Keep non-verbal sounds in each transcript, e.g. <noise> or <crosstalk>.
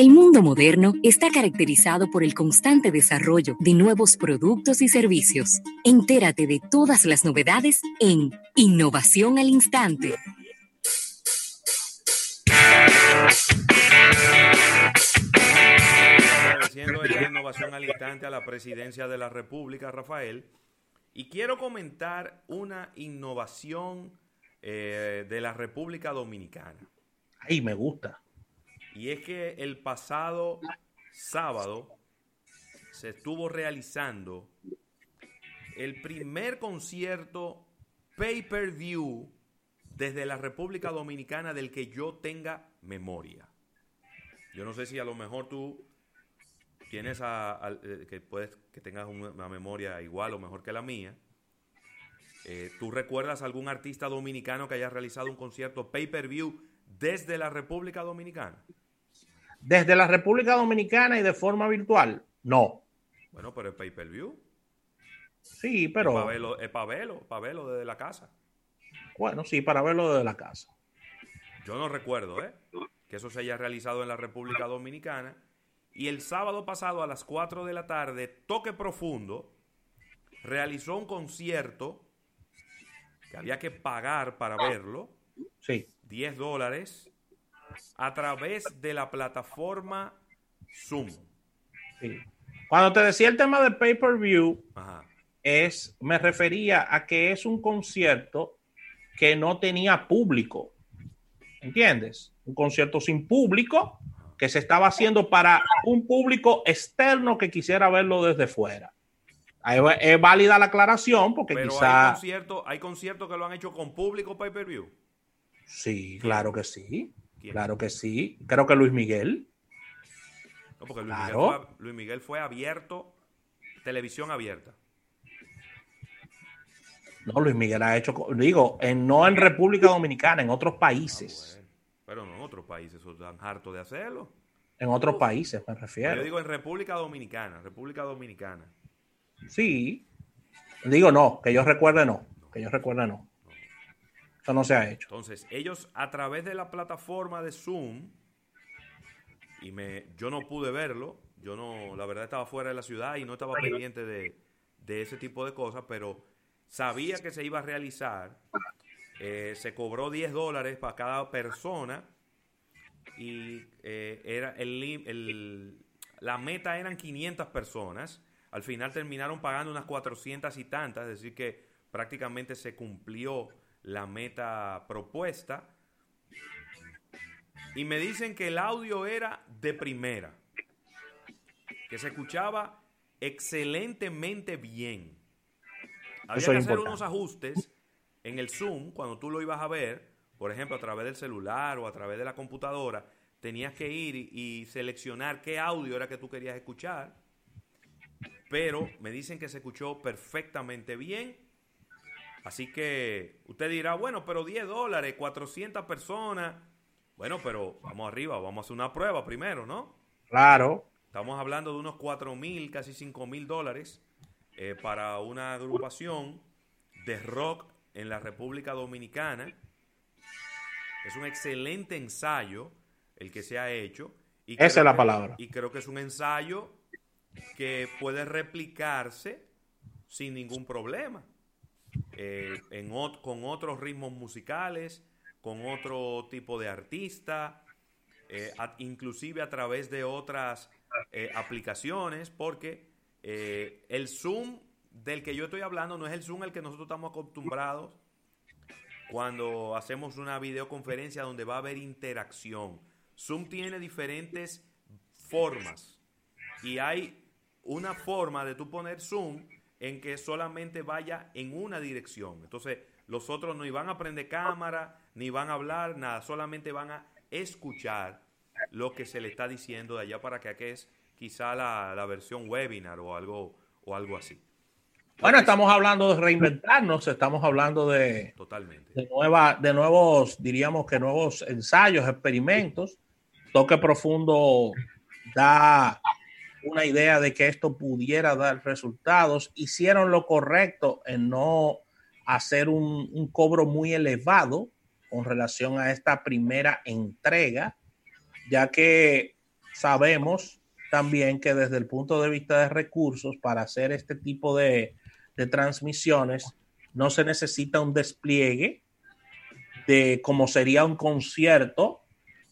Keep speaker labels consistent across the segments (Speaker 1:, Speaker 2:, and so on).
Speaker 1: El mundo moderno está caracterizado por el constante desarrollo de nuevos productos y servicios. Entérate de todas las novedades en Innovación al Instante.
Speaker 2: Agradeciendo la innovación al instante a la presidencia de la República, Rafael. Y quiero comentar una innovación eh, de la República Dominicana.
Speaker 3: Ay, me gusta.
Speaker 2: Y es que el pasado sábado se estuvo realizando el primer concierto pay-per-view desde la República Dominicana del que yo tenga memoria. Yo no sé si a lo mejor tú tienes a, eh, que puedes que tengas una memoria igual o mejor que la mía. Eh, ¿Tú recuerdas algún artista dominicano que haya realizado un concierto pay-per-view desde la República Dominicana?
Speaker 3: Desde la República Dominicana y de forma virtual, no.
Speaker 2: Bueno, pero el pay-per-view.
Speaker 3: Sí, pero.
Speaker 2: Es para verlo, para verlo, desde la casa.
Speaker 3: Bueno, sí, para verlo desde la casa.
Speaker 2: Yo no recuerdo, ¿eh? Que eso se haya realizado en la República Dominicana. Y el sábado pasado a las 4 de la tarde, Toque Profundo realizó un concierto que había que pagar para verlo.
Speaker 3: Sí.
Speaker 2: 10 dólares a través de la plataforma Zoom.
Speaker 3: Cuando te decía el tema de pay-per-view, es, me refería a que es un concierto que no tenía público. ¿Entiendes? Un concierto sin público que se estaba haciendo para un público externo que quisiera verlo desde fuera. Es válida la aclaración porque
Speaker 2: Pero
Speaker 3: quizá...
Speaker 2: Hay conciertos que lo han hecho con público pay-per-view.
Speaker 3: Sí, claro que sí. Claro que sí. Creo que Luis Miguel.
Speaker 2: No, porque Luis, Miguel fue, Luis, Miguel fue, abierto, televisión abierta.
Speaker 3: No, Luis Miguel ha hecho, digo, en, no en República Dominicana, en otros países.
Speaker 2: Ah, Pero no en otros países, están hartos de hacerlo.
Speaker 3: En otros países, me refiero.
Speaker 2: Yo digo en República Dominicana, República Dominicana.
Speaker 3: Sí. Digo no, que yo recuerde no, que yo recuerde no. Eso no se ha hecho.
Speaker 2: Entonces, ellos a través de la plataforma de Zoom, y me, yo no pude verlo, yo no, la verdad estaba fuera de la ciudad y no estaba pendiente de, de ese tipo de cosas, pero sabía que se iba a realizar. Eh, se cobró 10 dólares para cada persona y eh, era el, el, la meta eran 500 personas. Al final terminaron pagando unas 400 y tantas, es decir que prácticamente se cumplió la meta propuesta. Y me dicen que el audio era de primera, que se escuchaba excelentemente bien. Había que hacer unos ajustes en el Zoom cuando tú lo ibas a ver, por ejemplo, a través del celular o a través de la computadora, tenías que ir y, seleccionar qué audio era que tú querías escuchar. Pero me dicen que se escuchó perfectamente bien. Así que usted dirá, bueno, pero 10 dólares, 400 personas. Bueno, pero vamos arriba, vamos a hacer una prueba primero, ¿no?
Speaker 3: Claro.
Speaker 2: Estamos hablando de unos 4 mil, casi 5 mil dólares eh, para una agrupación de rock en la República Dominicana. Es un excelente ensayo el que se ha hecho.
Speaker 3: Y Esa es la palabra.
Speaker 2: Y creo que es un ensayo que puede replicarse sin ningún problema. Eh, en, con otros ritmos musicales, con otro tipo de artista, eh, inclusive a través de otras eh, aplicaciones, porque el Zoom del que yo estoy hablando no es el Zoom al que nosotros estamos acostumbrados cuando hacemos una videoconferencia donde va a haber interacción. Zoom tiene diferentes formas y hay una forma de tú poner Zoom en que solamente vaya en una dirección. Entonces, los otros no iban a prender cámara, ni van a hablar, nada, solamente van a escuchar lo que se le está diciendo de allá para que aquí es quizá la, la versión webinar o algo, o algo así.
Speaker 3: Bueno, estamos hablando de reinventarnos, estamos hablando de,
Speaker 2: Totalmente.
Speaker 3: de, nueva, de nuevos, diríamos que nuevos ensayos, experimentos. Toque Profundo da una idea de que esto pudiera dar resultados. Hicieron lo correcto en no hacer un, cobro muy elevado con relación a esta primera entrega, ya que sabemos también que desde el punto de vista de recursos, para hacer este tipo de, de transmisiones, no se necesita un despliegue de como sería un concierto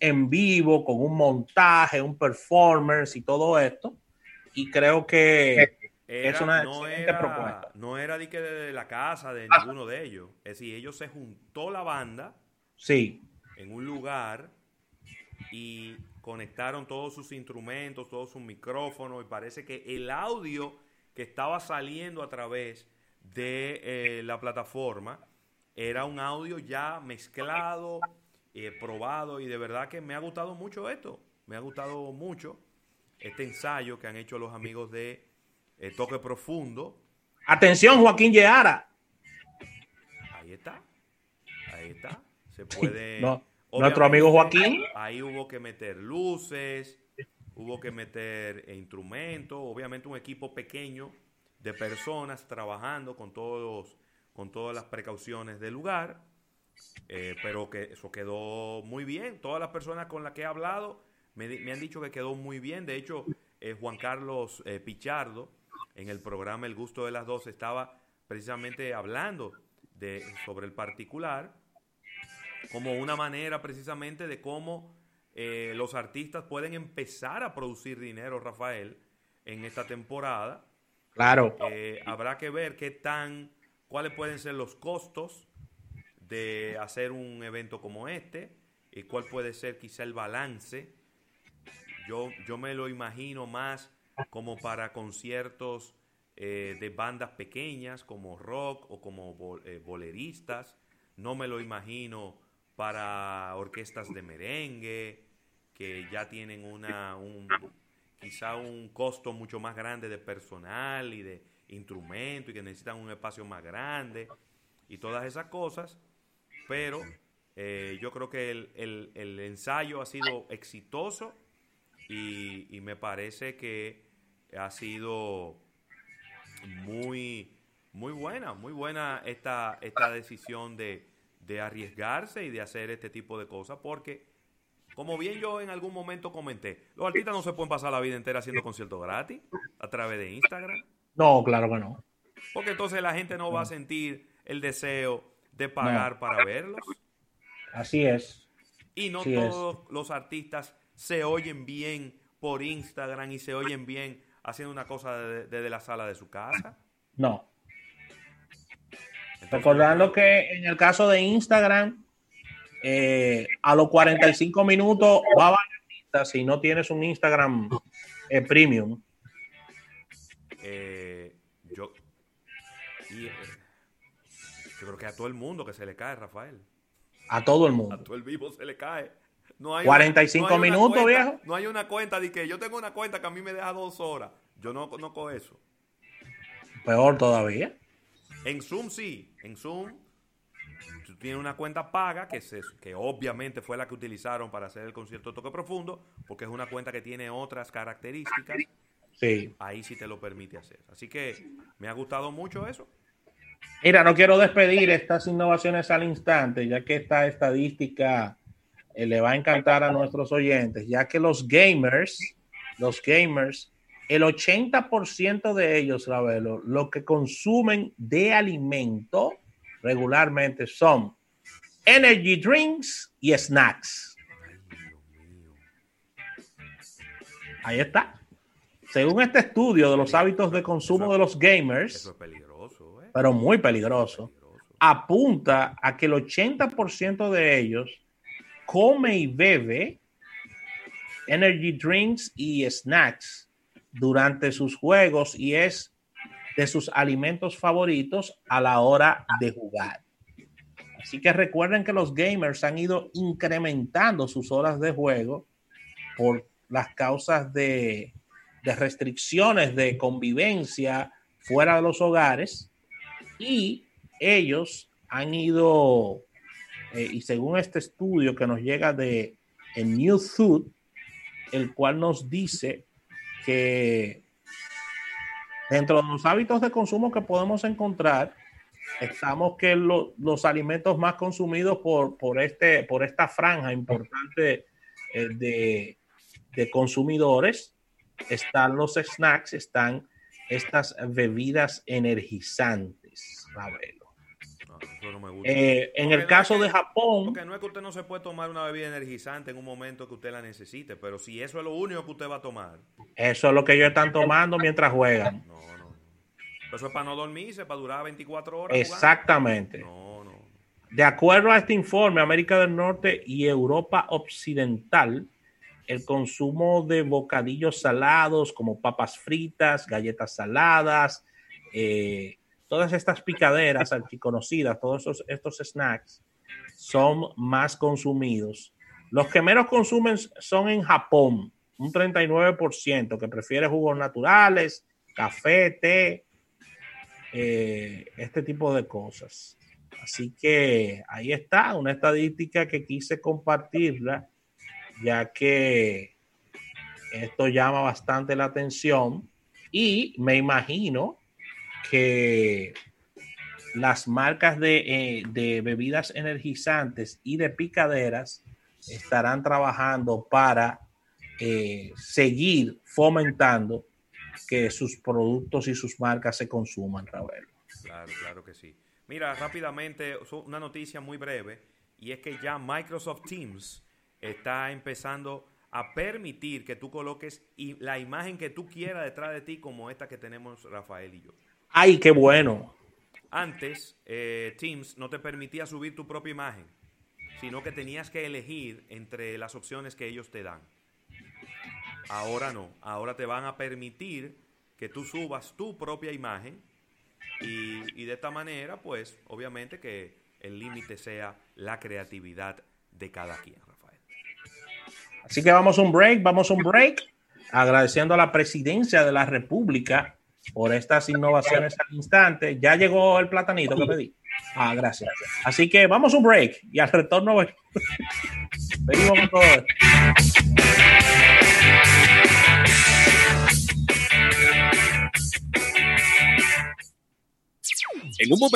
Speaker 3: en vivo, con un montaje, un performance y todo esto. Y creo que es una
Speaker 2: no era, propuesta. No era de que de la casa de ninguno de ellos. Es decir, ellos se juntó la banda
Speaker 3: sí.
Speaker 2: en un lugar y conectaron todos sus instrumentos, todos sus micrófonos y parece que el audio que estaba saliendo a través de eh, la plataforma era un audio ya mezclado, eh, probado y de verdad que me ha gustado mucho esto. Me ha gustado mucho este ensayo que han hecho los amigos de eh, Toque Profundo.
Speaker 3: Atención, Joaquín Yeara.
Speaker 2: Ahí está. Ahí está. Se puede.
Speaker 3: Nuestro amigo Joaquín.
Speaker 2: Ahí hubo que meter luces, hubo que meter instrumentos, obviamente un equipo pequeño de personas trabajando con todos con todas las precauciones del lugar, eh, pero que eso quedó muy bien. Todas las personas con las que he hablado me, han dicho que quedó muy bien. De hecho, eh, Juan Carlos eh, Pichardo, en el programa El Gusto de las Dos, estaba precisamente hablando de, sobre el particular como una manera precisamente de cómo los artistas pueden empezar a producir dinero, Rafael, en esta temporada
Speaker 3: Claro.
Speaker 2: Habrá que ver qué tan, cuáles pueden ser los costos de hacer un evento como este y cuál puede ser quizá el balance. Yo, yo me lo imagino más como para conciertos eh, de bandas pequeñas como rock o como eh, boleristas. No me lo imagino para orquestas de merengue que ya tienen una, un, quizá un costo mucho más grande de personal y de instrumentos y que necesitan un espacio más grande y todas esas cosas, pero eh, yo creo que el, el, ensayo ha sido exitoso y, me parece que ha sido muy, muy buena, muy buena esta, esta decisión de, de arriesgarse y de hacer este tipo de cosas, porque como bien yo en algún momento comenté, los artistas no se pueden pasar la vida entera haciendo conciertos gratis a través de Instagram.
Speaker 3: No, claro que no.
Speaker 2: Porque entonces la gente no va a sentir el deseo de pagar para verlos.
Speaker 3: Así es.
Speaker 2: Y no todos los artistas se oyen bien por Instagram y se oyen bien haciendo una cosa desde la sala de su casa.
Speaker 3: No. Recordando que en el caso de Instagram, eh, a los 45 minutos va a bajar si no tienes un Instagram eh, premium.
Speaker 2: Creo que a todo el mundo que se le cae, Rafael.
Speaker 3: A todo el mundo.
Speaker 2: A todo el vivo se le cae. No hay
Speaker 3: 45 minutos, viejo.
Speaker 2: No hay una cuenta de que yo tengo una cuenta que a mí me deja dos horas. Yo no conozco eso.
Speaker 3: Peor todavía.
Speaker 2: En Zoom sí. En Zoom tiene una cuenta paga, que, se, que obviamente fue la que utilizaron para hacer el concierto Toque Profundo, porque es una cuenta que tiene otras características.
Speaker 3: Sí.
Speaker 2: Ahí sí te lo permite hacer. Así que me ha gustado mucho eso.
Speaker 3: Mira, no quiero despedir estas innovaciones al instante, ya que esta estadística eh, le va a encantar a nuestros oyentes, ya que los gamers, los gamers, el 80% de ellos, Ravelo, lo que consumen de alimento regularmente son energy drinks y snacks. Ahí está. Según este estudio de los hábitos de consumo de los gamers. Pero muy peligroso, apunta a que el 80% de ellos come y bebe energy drinks y snacks durante sus juegos y es de sus alimentos favoritos a la hora de jugar. Así que recuerden que los gamers han ido incrementando sus horas de juego por las causas de, restricciones de convivencia fuera de los hogares y ellos han ido, eh, y según este estudio que nos llega de New Food, el cual nos dice que Dentro de los hábitos de consumo que podemos encontrar, estamos que los alimentos más consumidos por, por, este, por esta franja importante eh, de, de consumidores están los snacks, están estas bebidas energizantes, eh, en el caso de Japón.
Speaker 2: Porque no es que usted no se puede tomar una bebida energizante en un momento que usted la necesite, pero si eso es lo único que usted va a tomar.
Speaker 3: Eso es lo que ellos están tomando mientras juegan. No, no.
Speaker 2: Eso es para no dormirse, para durar 24 horas.
Speaker 3: Exactamente. No, no. De acuerdo a este informe, América del Norte y Europa Occidental, el consumo de bocadillos salados como papas fritas, galletas saladas, eh, todas estas picaderas conocidas, todos estos snacks, son más consumidos. Los que menos consumen son en Japón, un 39% que prefiere jugos naturales, café, té, eh, este tipo de cosas. Así que ahí está, una estadística que quise compartirla, ya que esto llama bastante la atención y me imagino que las marcas de, eh, bebidas energizantes y de picaderas estarán trabajando para eh, seguir fomentando que sus productos y sus marcas se consuman, Raúl.
Speaker 2: Claro, claro que sí. Mira, rápidamente, una noticia muy breve, y es que ya Microsoft Teams está empezando a permitir que tú coloques la imagen que tú quieras detrás de ti, como esta que tenemos Rafael y yo.
Speaker 3: ¡Ay, qué bueno!
Speaker 2: Antes, eh, Teams no te permitía subir tu propia imagen, sino que tenías que elegir entre las opciones que ellos te dan. Ahora no, ahora te van a permitir que tú subas tu propia imagen y, de esta manera, pues, obviamente que el límite sea la creatividad de cada quien, Rafael.
Speaker 3: Así que vamos a un break, vamos a un break, agradeciendo a la presidencia de la República por estas innovaciones al instante. Ya llegó el platanito que pedí. Ah, gracias. Así que vamos a un break y al retorno <laughs> venimos con todo
Speaker 4: En un momento